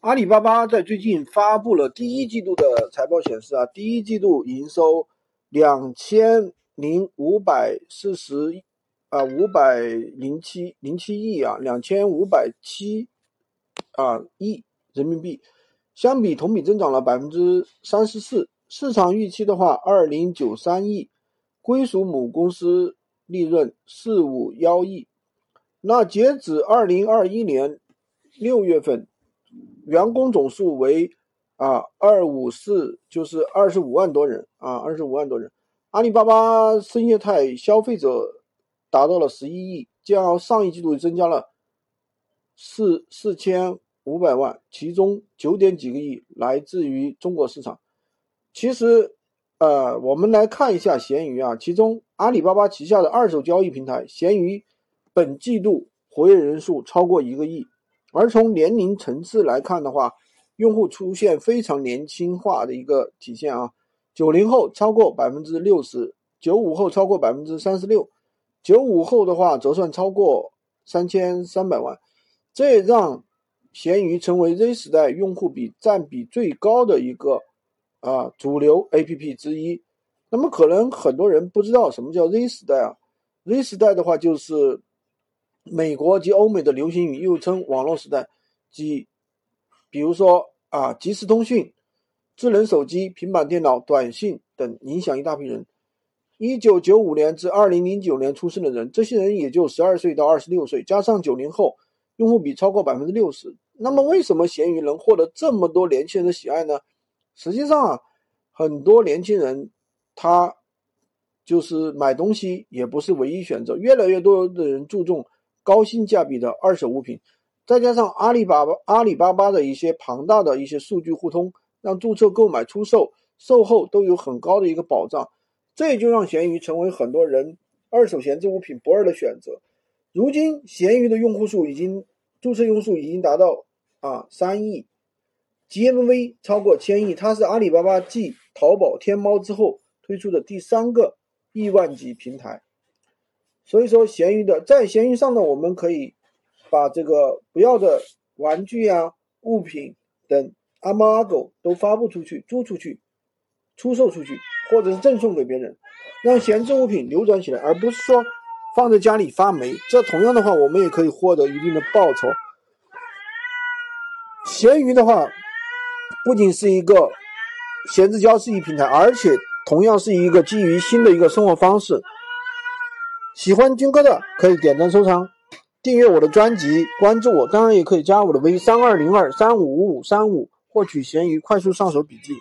阿里巴巴在最近发布了第一季度的财报，显示啊，第一季度营收两千零五百四十啊五百零七零七亿啊，两千五百七啊亿人民币，相比同比增长了百分之三十四。市场预期的话，二零九三亿，归属母公司利润四五幺亿。那截止二零二一年六月份。员工总数为啊二五四，就是二十五万多人啊，二十五万多人。阿里巴巴生业态消费者达到了十一亿，较上一季度增加了四四千五百万，其中九点几个亿来自于中国市场。其实，呃，我们来看一下闲鱼啊，其中阿里巴巴旗下的二手交易平台闲鱼，本季度活跃人数超过一个亿。而从年龄层次来看的话，用户出现非常年轻化的一个体现啊，九零后超过百分之六十，九五后超过百分之三十六，九五后的话折算超过三千三百万，这让闲鱼成为 Z 时代用户比占比最高的一个啊主流 APP 之一。那么可能很多人不知道什么叫 Z 时代啊，Z 时代的话就是。美国及欧美的流行语又称网络时代，即比如说啊，即时通讯、智能手机、平板电脑、短信等，影响一大批人。一九九五年至二零零九年出生的人，这些人也就十二岁到二十六岁，加上九零后，用户比超过百分之六十。那么，为什么闲鱼能获得这么多年轻人的喜爱呢？实际上啊，很多年轻人他就是买东西也不是唯一选择，越来越多的人注重。高性价比的二手物品，再加上阿里巴巴阿里巴巴的一些庞大的一些数据互通，让注册、购买、出售、售后都有很高的一个保障，这也就让闲鱼成为很多人二手闲置物品不二的选择。如今，闲鱼的用户数已经注册用户数已经达到啊三亿，GMV 超过千亿，它是阿里巴巴继淘宝、天猫之后推出的第三个亿万级平台。所以说，闲鱼的在闲鱼上呢，我们可以把这个不要的玩具啊、物品等阿猫阿狗都发布出去、租出去、出售出去，或者是赠送给别人，让闲置物品流转起来，而不是说放在家里发霉。这同样的话，我们也可以获得一定的报酬。闲鱼的话，不仅是一个闲置交易平台，而且同样是一个基于新的一个生活方式。喜欢军哥的可以点赞收藏，订阅我的专辑，关注我，当然也可以加我的微三二零二三五五五三五，获取闲鱼快速上手笔记。